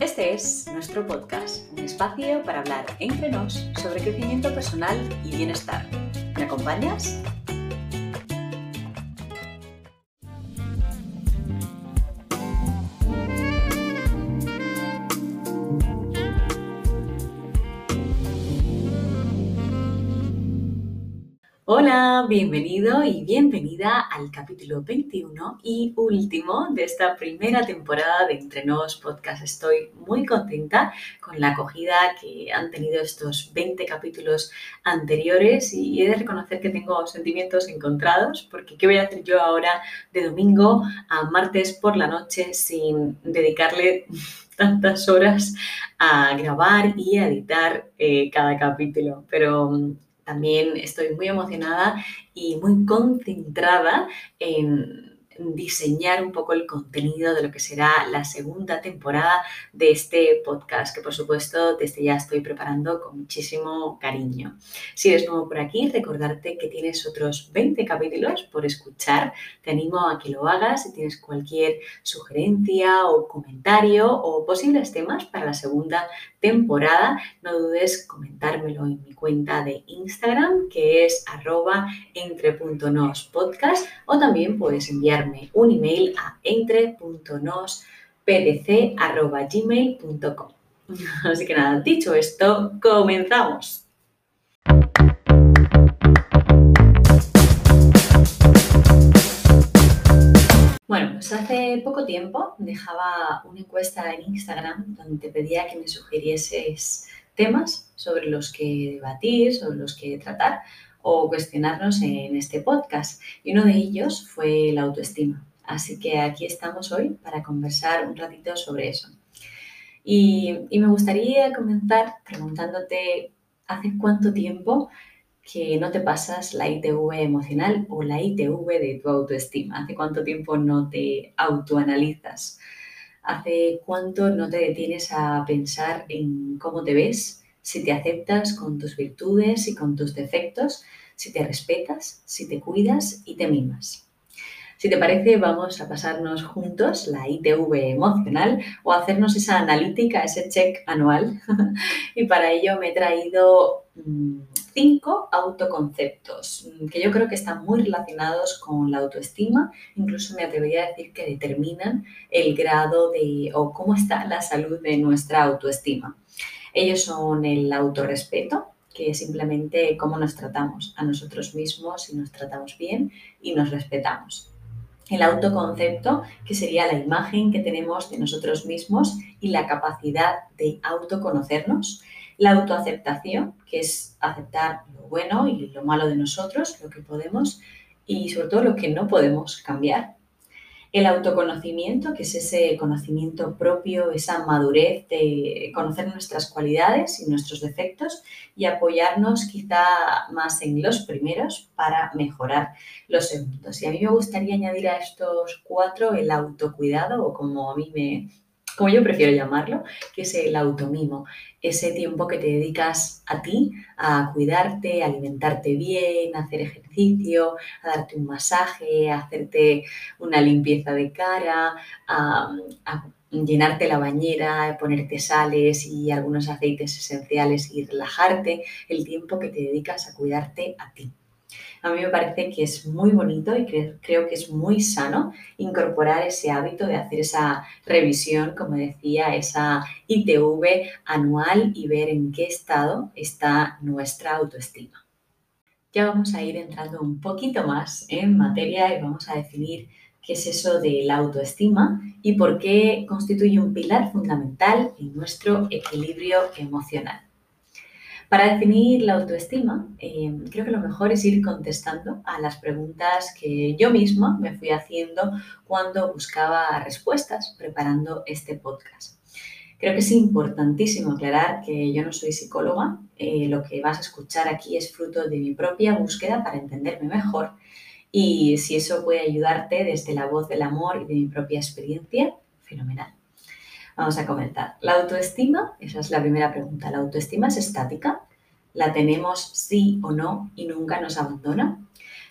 Este es nuestro podcast, un espacio para hablar entre nos sobre crecimiento personal y bienestar. ¿Me acompañas? Hola, bienvenido y bienvenida al capítulo 21 y último de esta primera temporada de Entre Nos Podcast. Estoy muy contenta con la acogida que han tenido estos 20 capítulos anteriores y he de reconocer que tengo sentimientos encontrados porque ¿qué voy a hacer yo ahora de domingo a martes por la noche sin dedicarle tantas horas a grabar y a editar eh, cada capítulo? Pero también estoy muy emocionada y muy concentrada en diseñar un poco el contenido de lo que será la segunda temporada de este podcast, que por supuesto desde ya estoy preparando con muchísimo cariño. Si eres nuevo por aquí, recordarte que tienes otros 20 capítulos por escuchar. Te animo a que lo hagas si tienes cualquier sugerencia o comentario o posibles temas para la segunda temporada. No dudes comentármelo en mi cuenta de Instagram, que es arroba entre.nospodcast, o también puedes un email a entre.nospdc.gmail.com. Así que nada, dicho esto, comenzamos. Bueno, pues hace poco tiempo dejaba una encuesta en Instagram donde te pedía que me sugirieses temas sobre los que debatir, sobre los que tratar o cuestionarnos en este podcast. Y uno de ellos fue la autoestima. Así que aquí estamos hoy para conversar un ratito sobre eso. Y, me gustaría comenzar preguntándote, ¿hace cuánto tiempo que no te pasas la ITV emocional o la ITV de tu autoestima? ¿Hace cuánto tiempo no te autoanalizas? ¿Hace cuánto no te detienes a pensar en cómo te ves, si te aceptas con tus virtudes y con tus defectos, si te respetas, si te cuidas y te mimas. Si te parece, vamos a pasarnos juntos la ITV emocional o hacernos esa analítica, ese check anual. y para ello me he traído mm, cinco autoconceptos mm, que yo creo que están muy relacionados con la autoestima. Incluso me atrevería a decir que determinan el grado de o cómo está la salud de nuestra autoestima. Ellos son el autorrespeto, que es simplemente cómo nos tratamos a nosotros mismos, si nos tratamos bien y nos respetamos. El autoconcepto, que sería la imagen que tenemos de nosotros mismos y la capacidad de autoconocernos. La autoaceptación, que es aceptar lo bueno y lo malo de nosotros, lo que podemos y sobre todo lo que no podemos cambiar. El autoconocimiento, que es ese conocimiento propio, esa madurez de conocer nuestras cualidades y nuestros defectos y apoyarnos quizá más en los primeros para mejorar los segundos. Y a mí me gustaría añadir a estos cuatro el autocuidado o como a mí me, como yo prefiero llamarlo, que es el automimo, ese tiempo que te dedicas a ti, a cuidarte, a alimentarte bien, a hacer ejercicio, a darte un masaje, a hacerte una limpieza de cara, a, a llenarte la bañera, ponerte sales y algunos aceites esenciales y relajarte, el tiempo que te dedicas a cuidarte a ti. A mí me parece que es muy bonito y creo que es muy sano incorporar ese hábito de hacer esa revisión, como decía, esa ITV anual y ver en qué estado está nuestra autoestima. Ya vamos a ir entrando un poquito más en materia y vamos a definir qué es eso de la autoestima y por qué constituye un pilar fundamental en nuestro equilibrio emocional. Para definir la autoestima, eh, creo que lo mejor es ir contestando a las preguntas que yo misma me fui haciendo cuando buscaba respuestas preparando este podcast. Creo que es importantísimo aclarar que yo no soy psicóloga, eh, lo que vas a escuchar aquí es fruto de mi propia búsqueda para entenderme mejor y si eso puede ayudarte desde la voz del amor y de mi propia experiencia, fenomenal. Vamos a comentar. La autoestima, esa es la primera pregunta. ¿La autoestima es estática? ¿La tenemos sí o no y nunca nos abandona?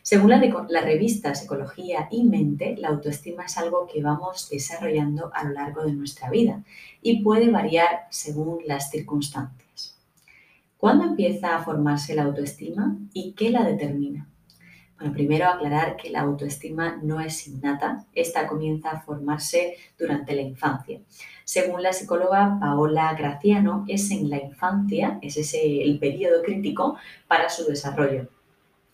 Según la, revista Psicología y Mente, la autoestima es algo que vamos desarrollando a lo largo de nuestra vida y puede variar según las circunstancias. ¿Cuándo empieza a formarse la autoestima y qué la determina? Bueno, primero aclarar que la autoestima no es innata, esta comienza a formarse durante la infancia. Según la psicóloga Paola Graciano, es en la infancia, es ese el periodo crítico para su desarrollo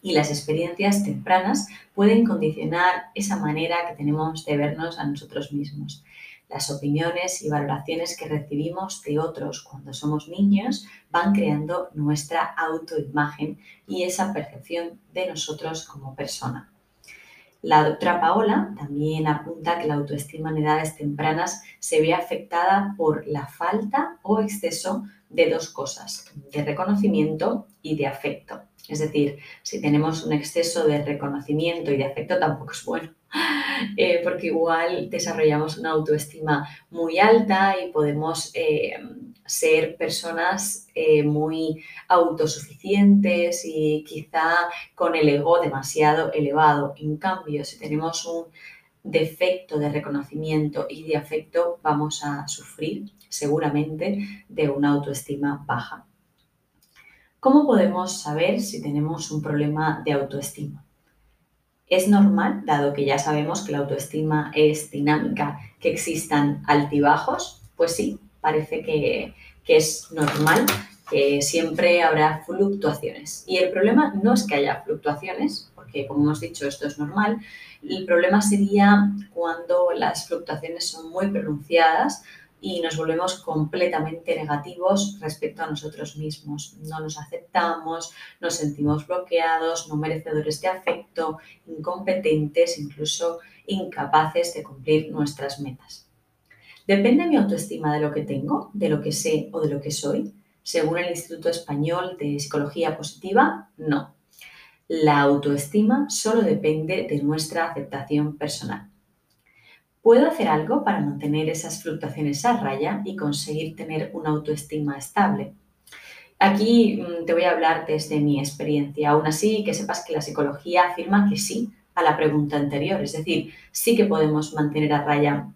y las experiencias tempranas pueden condicionar esa manera que tenemos de vernos a nosotros mismos. Las opiniones y valoraciones que recibimos de otros cuando somos niños van creando nuestra autoimagen y esa percepción de nosotros como persona. La doctora Paola también apunta que la autoestima en edades tempranas se ve afectada por la falta o exceso de dos cosas, de reconocimiento y de afecto. Es decir, si tenemos un exceso de reconocimiento y de afecto tampoco es bueno, eh, porque igual desarrollamos una autoestima muy alta y podemos eh, ser personas eh, muy autosuficientes y quizá con el ego demasiado elevado. En cambio, si tenemos un defecto de reconocimiento y de afecto, vamos a sufrir seguramente de una autoestima baja. ¿Cómo podemos saber si tenemos un problema de autoestima? ¿Es normal, dado que ya sabemos que la autoestima es dinámica, que existan altibajos? Pues sí, parece que, es normal, que siempre habrá fluctuaciones. Y el problema no es que haya fluctuaciones, porque como hemos dicho esto es normal, el problema sería cuando las fluctuaciones son muy pronunciadas y nos volvemos completamente negativos respecto a nosotros mismos. No nos aceptamos, nos sentimos bloqueados, no merecedores de afecto, incompetentes, incluso incapaces de cumplir nuestras metas. ¿Depende mi autoestima de lo que tengo, de lo que sé o de lo que soy? Según el Instituto Español de Psicología Positiva, no. La autoestima solo depende de nuestra aceptación personal. ¿Puedo hacer algo para mantener esas fluctuaciones a raya y conseguir tener una autoestima estable? Aquí mm, te voy a hablar desde mi experiencia. Aún así, que sepas que la psicología afirma que sí a la pregunta anterior. Es decir, sí que podemos mantener a raya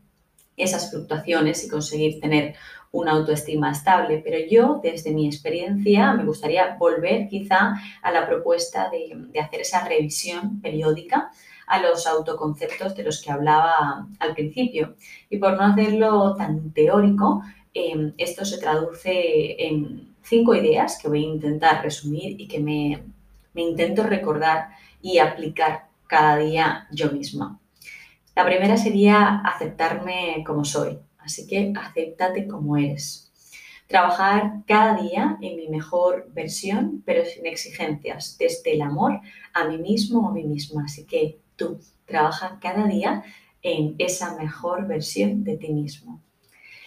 esas fluctuaciones y conseguir tener una autoestima estable. Pero yo, desde mi experiencia, me gustaría volver quizá a la propuesta de, de hacer esa revisión periódica a los autoconceptos de los que hablaba al principio. Y por no hacerlo tan teórico, em, esto se traduce en cinco ideas que voy a intentar resumir y que me, me intento recordar y aplicar cada día yo misma. La primera sería aceptarme como soy, así que acéptate como eres. Trabajar cada día en mi mejor versión, pero sin exigencias, desde el amor a mí mismo o a mí misma. Así que tú. Trabaja cada día en esa mejor versión de ti mismo.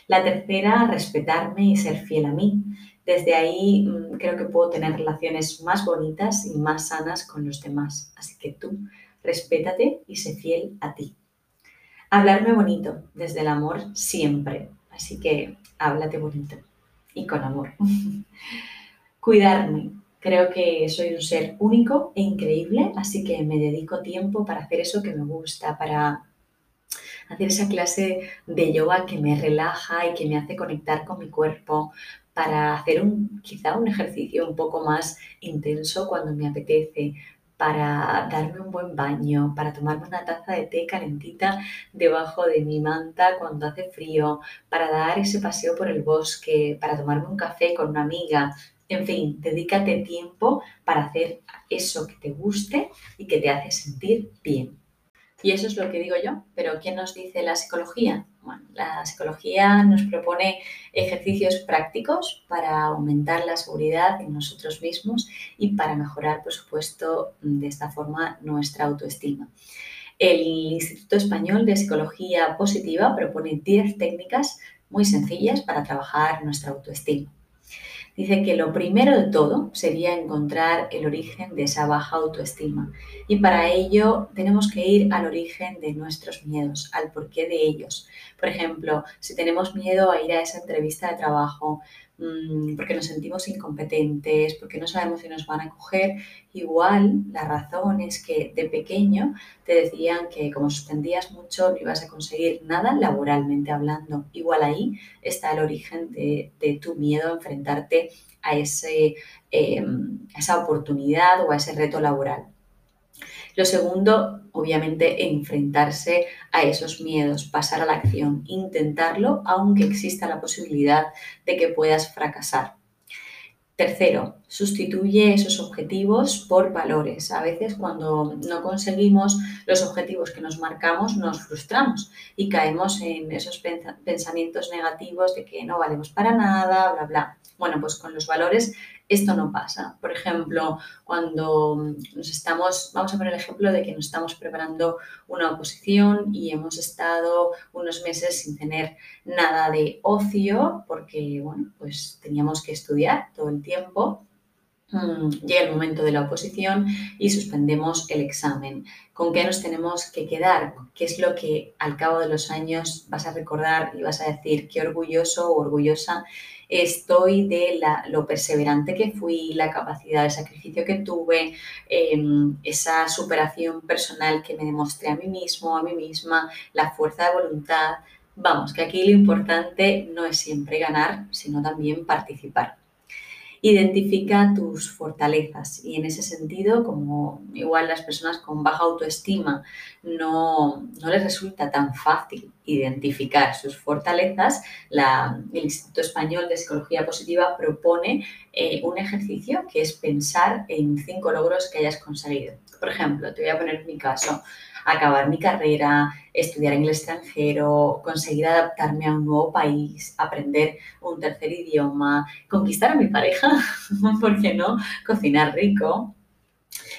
La tercera, respetarme y ser fiel a mí. Desde ahí mm, creo que puedo tener relaciones más bonitas y más sanas con los demás. Así que tú, respétate y sé fiel a ti. Hablarme bonito, desde el amor siempre. Así que háblate bonito y con amor. Cuidarme, Creo que soy un ser único e increíble, así que me dedico tiempo para hacer eso que me gusta, para hacer esa clase de yoga que me relaja y que me hace conectar con mi cuerpo, para hacer un, quizá un ejercicio un poco más intenso cuando me apetece, para darme un buen baño, para tomarme una taza de té calentita debajo de mi manta cuando hace frío, para dar ese paseo por el bosque, para tomarme un café con una amiga, en fin, dedícate tiempo para hacer eso que te guste y que te hace sentir bien. Y eso es lo que digo yo, pero ¿qué nos dice la psicología? Bueno, la psicología nos propone ejercicios prácticos para aumentar la seguridad en nosotros mismos y para mejorar, por supuesto, de esta forma nuestra autoestima. El Instituto Español de Psicología Positiva propone 10 técnicas muy sencillas para trabajar nuestra autoestima. Dice que lo primero de todo sería encontrar el origen de esa baja autoestima y para ello tenemos que ir al origen de nuestros miedos, al porqué de ellos. Por ejemplo, si tenemos miedo a ir a esa entrevista de trabajo, mm, porque nos sentimos incompetentes, porque no sabemos si nos van a coger, igual la razón es que de pequeño te decían que como suspendías mucho no ibas a conseguir nada laboralmente hablando. Igual ahí está el origen de, tu miedo a enfrentarte em, a esa oportunidad o a ese reto laboral. Lo segundo, obviamente, enfrentarse a esos miedos, pasar a la acción, intentarlo, aunque exista la posibilidad de que puedas fracasar. Tercero, sustituye esos objetivos por valores. A veces cuando no conseguimos los objetivos que nos marcamos nos frustramos y caemos en esos pensamientos negativos de que no valemos para nada, bla, bla. Bueno, pues con los valores esto no pasa. Por ejemplo, cuando nos estamos, vamos a poner el ejemplo de que nos estamos preparando una oposición y hemos estado unos meses sin tener nada de ocio porque, bueno, pues teníamos que estudiar todo el tiempo mm, llega el momento de la oposición y suspendemos el examen. ¿Con qué nos tenemos que quedar? ¿Qué es lo que al cabo de los años vas a recordar y vas a decir qué orgulloso o orgullosa estoy de lo perseverante que fui, la capacidad de sacrificio que tuve, em, esa superación personal que me demostré a mí mismo, a mí misma, la fuerza de voluntad. Vamos, que aquí lo importante no es siempre ganar, sino también participar. Identifica tus fortalezas y en ese sentido, como igual las personas con baja autoestima no, les resulta tan fácil identificar sus fortalezas, el Instituto Español de Psicología Positiva propone eh, un ejercicio que es pensar en cinco logros que hayas conseguido. Por ejemplo, te voy a poner mi caso acabar mi carrera, estudiar en el extranjero, conseguir adaptarme a un nuevo país, aprender un tercer idioma, conquistar a mi pareja, ¿por qué no? Cocinar rico,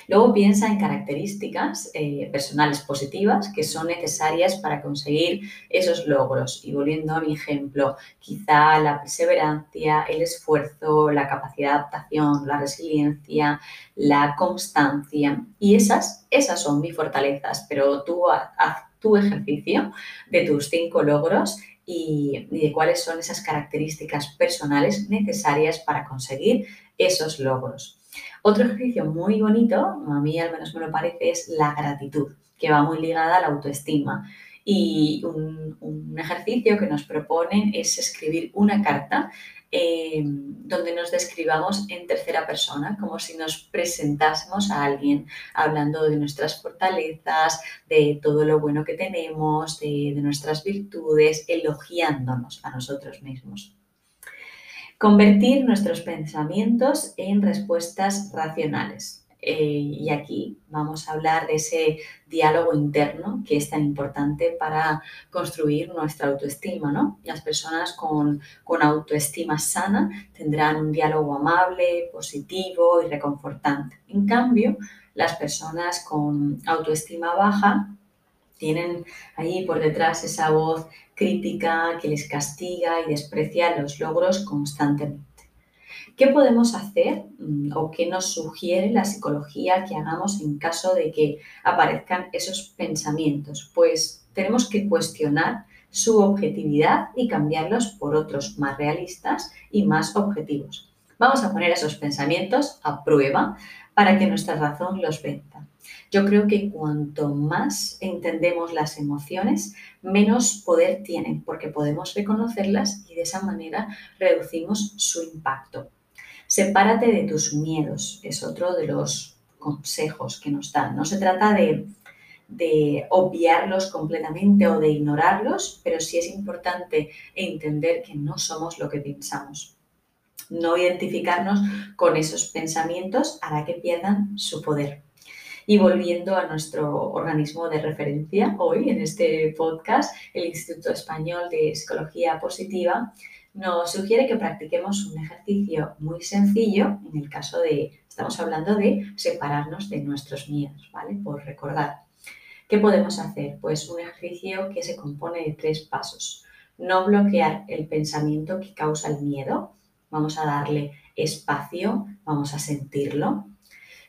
Luego piensa en características eh, personales positivas que son necesarias para conseguir esos logros. Y volviendo a mi ejemplo, quizá la perseverancia, el esfuerzo, la capacidad de adaptación, la resiliencia, la constancia. Y esas, esas son mis fortalezas, pero tú haz tu ejercicio de tus cinco logros y, de cuáles son esas características personales necesarias para conseguir esos logros. Otro ejercicio muy bonito, a mí al menos me lo parece, es la gratitud, que va muy ligada a la autoestima. Y un, ejercicio que nos proponen es escribir una carta em, donde nos describamos en tercera persona, como si nos presentásemos a alguien, hablando de nuestras fortalezas, de todo lo bueno que tenemos, de nuestras virtudes, elogiándonos a nosotros mismos. Convertir nuestros pensamientos en respuestas racionales. Eh, y aquí vamos a hablar de ese diálogo interno que es tan importante para construir nuestra autoestima. ¿no? Las personas con, con autoestima sana tendrán un diálogo amable, positivo y reconfortante. En cambio, las personas con autoestima baja tienen ahí por detrás esa voz crítica que les castiga y desprecia los logros constantemente. ¿Qué podemos hacer mm, o qué nos sugiere la psicología que hagamos en caso de que aparezcan esos pensamientos? Pues tenemos que cuestionar su objetividad y cambiarlos por otros más realistas y más objetivos. Vamos a poner esos pensamientos a prueba para que nuestra razón los venda. Yo creo que cuanto más entendemos las emociones, menos poder tienen, porque podemos reconocerlas y de esa manera reducimos su impacto. Sepárate de tus miedos, es otro de los consejos que nos dan. No se trata de, obviarlos completamente o de ignorarlos, pero sí es importante entender que no somos lo que pensamos. No identificarnos con esos pensamientos hará que pierdan su poder. Y volviendo a nuestro organismo de referencia hoy en este podcast, el Instituto Español de Psicología Positiva nos sugiere que practiquemos un ejercicio muy sencillo en el caso de, estamos hablando de separarnos de nuestros miedos, ¿vale? Por recordar. ¿Qué podemos hacer? Pues un ejercicio que se compone de tres pasos. No bloquear el pensamiento que causa el miedo. Vamos a darle espacio, vamos a sentirlo.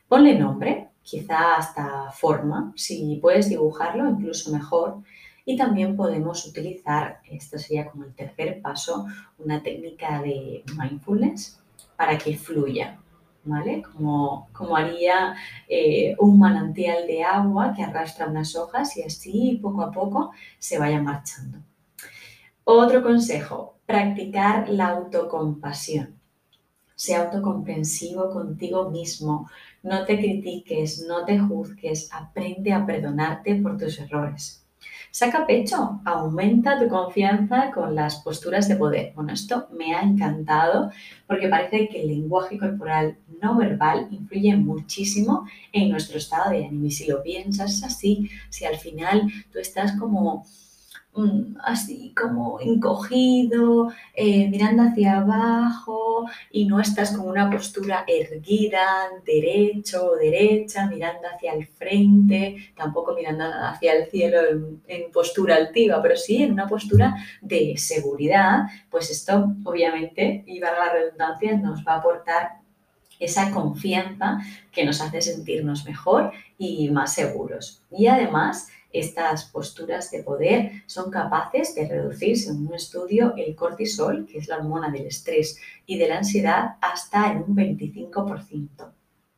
Ponle nombre, quizá hasta forma, si puedes dibujarlo, incluso mejor. Y también podemos utilizar, esto sería como el tercer paso, una técnica de mindfulness para que fluya, ¿vale? Como, como haría eh, un manantial de agua que arrastra unas hojas y así poco a poco se vaya marchando. Otro consejo, practicar la autocompasión. Sea autocomprensivo contigo mismo, no te critiques, no te juzgues, aprende a perdonarte por tus errores. Saca pecho, aumenta tu confianza con las posturas de poder. Bueno, esto me ha encantado porque parece que el lenguaje corporal no verbal influye muchísimo en nuestro estado de ánimo. Y si lo piensas así, si al final tú estás como así como encogido, eh, mirando hacia abajo y no estás con una postura erguida, derecho o derecha, mirando hacia el frente, tampoco mirando hacia el cielo en, postura altiva, pero sí en una postura de seguridad, pues esto obviamente, y valga la redundancia, nos va a aportar esa confianza que nos hace sentirnos mejor y más seguros. Y además, estas posturas de poder son capaces de reducir, según un estudio, el cortisol, que es la hormona del estrés y de la ansiedad, hasta en un 25%. O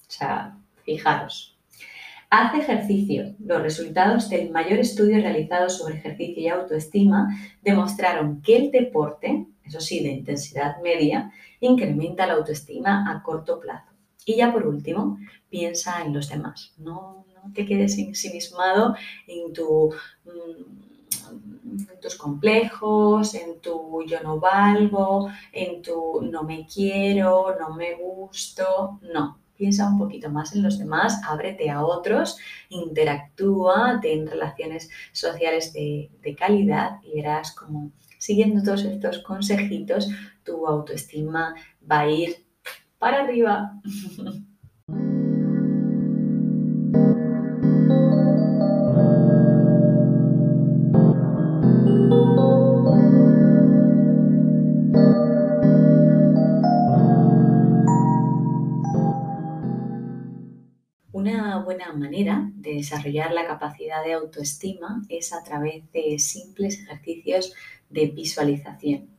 sea, fijaros. Haz ejercicio. Los resultados del mayor estudio realizado sobre ejercicio y autoestima demostraron que el deporte, eso sí, de intensidad media, incrementa la autoestima a corto plazo. Y ya por último, piensa en los demás. No te quedes ensimismado en, tu, mm, tus complejos, en tu yo no valgo, en tu no me quiero, no me gusto. No, piensa un poquito más en los demás, ábrete a otros, interactúa, ten relaciones sociales de, de, calidad y verás como siguiendo todos estos consejitos, tu autoestima va a ir para arriba. buena manera de desarrollar la capacidad de autoestima es a través de simples ejercicios de visualización.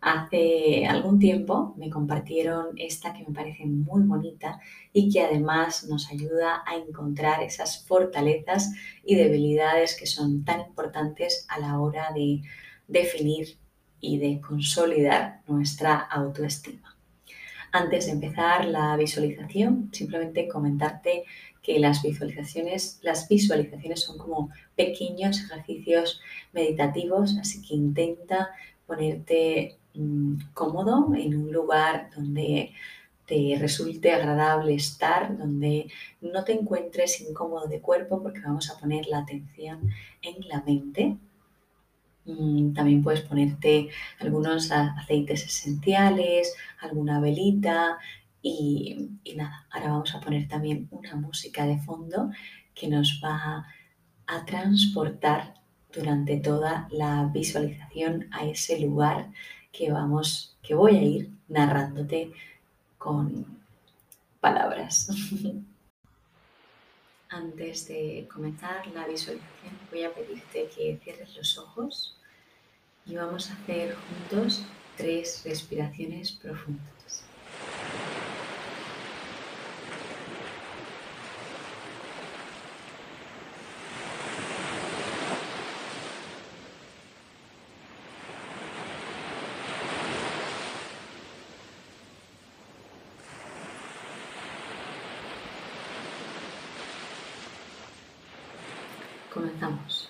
Hace algún tiempo me compartieron esta que me parece muy bonita y que además nos ayuda a encontrar esas fortalezas y debilidades que son tan importantes a la hora de definir y de consolidar nuestra autoestima. Antes de empezar la visualización, simplemente comentarte que las visualizaciones, las visualizaciones son como pequeños ejercicios meditativos, así que intenta ponerte cómodo en un lugar donde te resulte agradable estar, donde no te encuentres incómodo de cuerpo, porque vamos a poner la atención en la mente. Mm, también puedes ponerte algunos aceites esenciales, alguna velita, y, nada, ahora vamos a poner también una música de fondo que nos va a transportar durante toda la visualización a ese lugar que vamos, que voy a ir narrándote con palabras. Antes de comenzar la visualización voy a pedirte que cierres los ojos y vamos a hacer juntos tres respiraciones profundas. Comenzamos.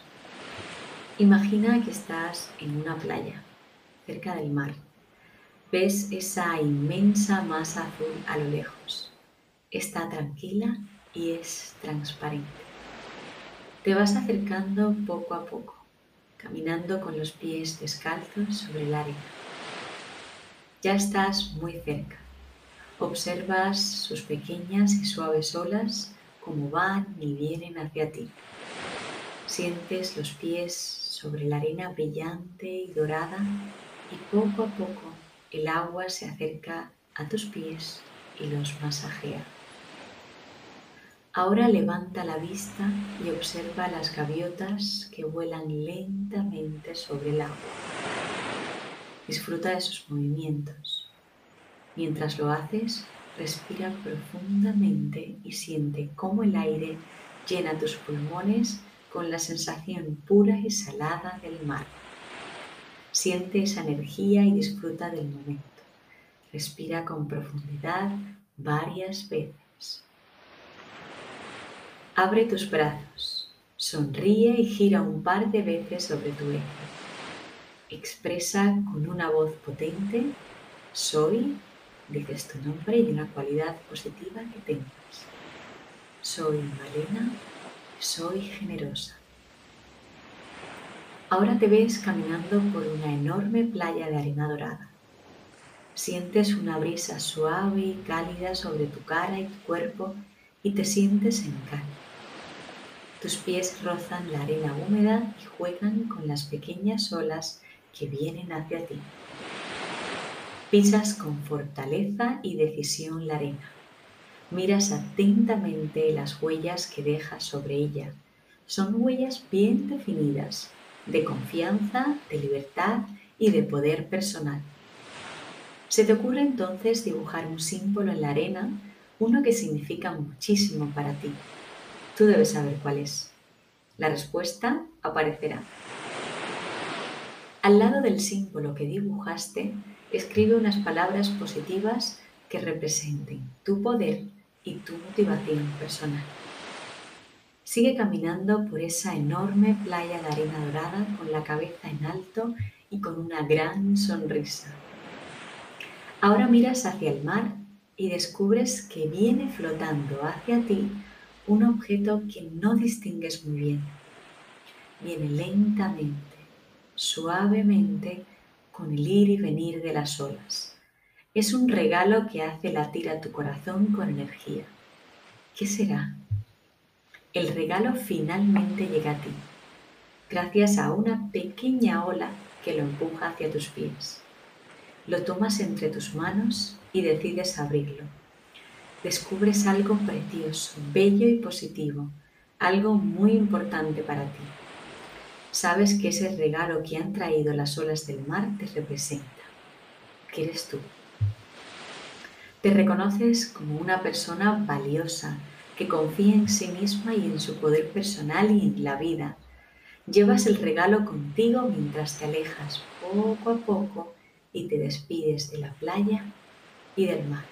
Imagina que estás en una playa, cerca del mar. Ves esa inmensa masa azul a lo lejos. Está tranquila y es transparente. Te vas acercando poco a poco, caminando con los pies descalzos sobre el arena. Ya estás muy cerca. Observas sus pequeñas y suaves olas como van y vienen hacia ti. Sientes los pies sobre la arena brillante y dorada y poco a poco el agua se acerca a tus pies y los masajea. Ahora levanta la vista y observa las gaviotas que vuelan lentamente sobre el agua. Disfruta de sus movimientos. Mientras lo haces, respira profundamente y siente cómo el aire llena tus pulmones con la sensación pura y salada del mar. Siente esa energía y disfruta del momento. Respira con profundidad varias veces. Abre tus brazos, sonríe y gira un par de veces sobre tu eje. Expresa con una voz potente, soy, dices tu nombre y una cualidad positiva que tengas. Soy Malena, soy generosa. Ahora te ves caminando por una enorme playa de arena dorada. Sientes una brisa suave y cálida sobre tu cara y tu cuerpo y te sientes en calma. Tus pies rozan la arena húmeda y juegan con las pequeñas olas que vienen hacia ti. Pisas con fortaleza y decisión la arena. Miras atentamente las huellas que dejas sobre ella. Son huellas bien definidas, de confianza, de libertad y de poder personal. Se te ocurre entonces dibujar un símbolo en la arena, uno que significa muchísimo para ti. Tú debes saber cuál es. La respuesta aparecerá. Al lado del símbolo que dibujaste, escribe unas palabras positivas que representen tu poder y tu motivación personal. Sigue caminando por esa enorme playa de arena dorada con la cabeza en alto y con una gran sonrisa. Ahora miras hacia el mar y descubres que viene flotando hacia ti un objeto que no distingues muy bien. Viene lentamente, suavemente, con el ir y venir de las olas. Es un regalo que hace latir a tu corazón con energía. ¿Qué será? El regalo finalmente llega a ti, gracias a una pequeña ola que lo empuja hacia tus pies. Lo tomas entre tus manos y decides abrirlo. Descubres algo precioso, bello y positivo, algo muy importante para ti. Sabes que ese regalo que han traído las olas del mar te representa, que eres tú. Te reconoces como una persona valiosa, que confía en sí misma y en su poder personal y en la vida. Llevas el regalo contigo mientras te alejas poco a poco y te despides de la playa y del mar.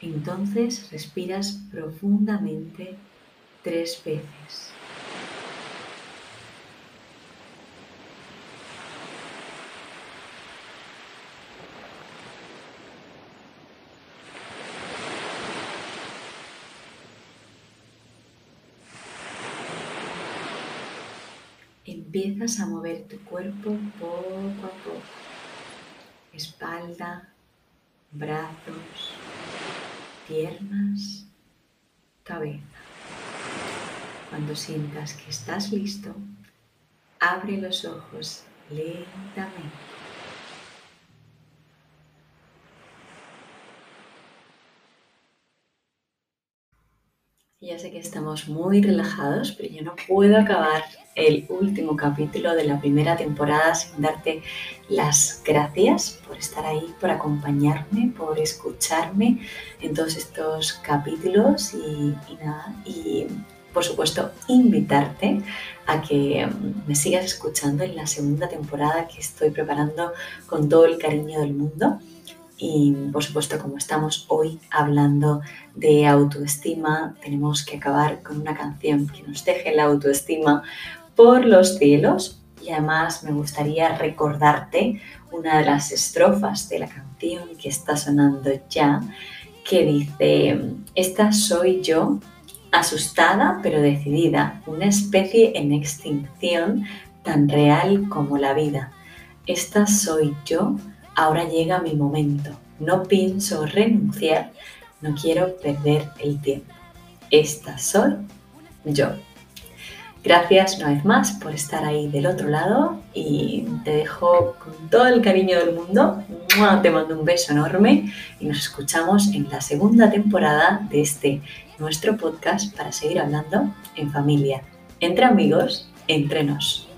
Entonces respiras profundamente tres veces. Empiezas a mover tu cuerpo poco a poco espalda, brazos, piernas, cabeza. Cuando sientas que estás listo, abre los ojos lentamente. Ya sé que estamos muy relajados, pero yo no puedo acabar el último capítulo de la primera temporada sin darte las gracias por estar ahí, por acompañarme, por escucharme en todos estos capítulos y, nada, y por supuesto invitarte a que me sigas escuchando en la segunda temporada que estoy preparando con todo el cariño del mundo. Y por supuesto, como estamos hoy hablando de autoestima, tenemos que acabar con una canción que nos deje la autoestima por los cielos. Y además me gustaría recordarte una de las estrofas de la canción que está sonando ya, que dice, esta soy yo, asustada pero decidida, una especie en extinción tan real como la vida. Esta soy yo, Ahora llega mi momento. No pienso renunciar. No quiero perder el tiempo. Esta soy yo. Gracias una vez más por estar ahí del otro lado y te dejo con todo el cariño del mundo. Te mando un beso enorme y nos escuchamos en la segunda temporada de este nuestro podcast para seguir hablando en familia, entre amigos, entre nos.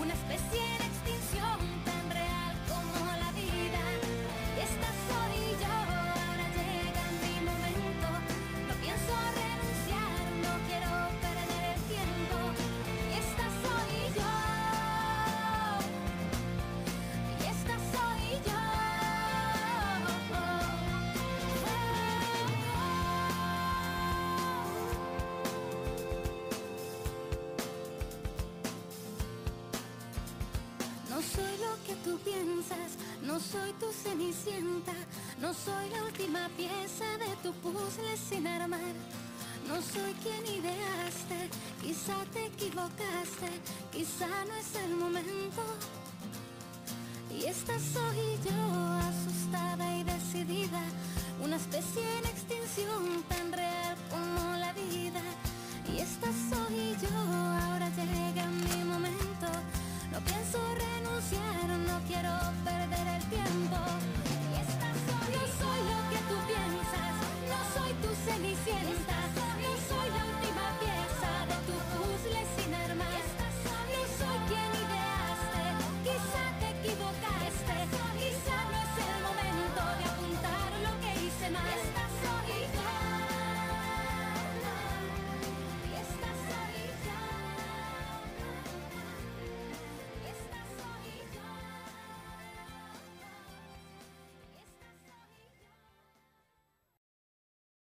No soy tu cenicienta, no soy la última pieza de tu puzzle sin armar. No soy quien ideaste, quizá te equivocaste, quizá no es el momento. Y esta soy yo, asustada y decidida, una especie en extinción tan real como la vida. Y esta soy yo, ahora llega mi momento. No pienso renunciar, no quiero perder el tiempo. Y estás. No soy lo que tú piensas, no soy tu cenicienta, no soy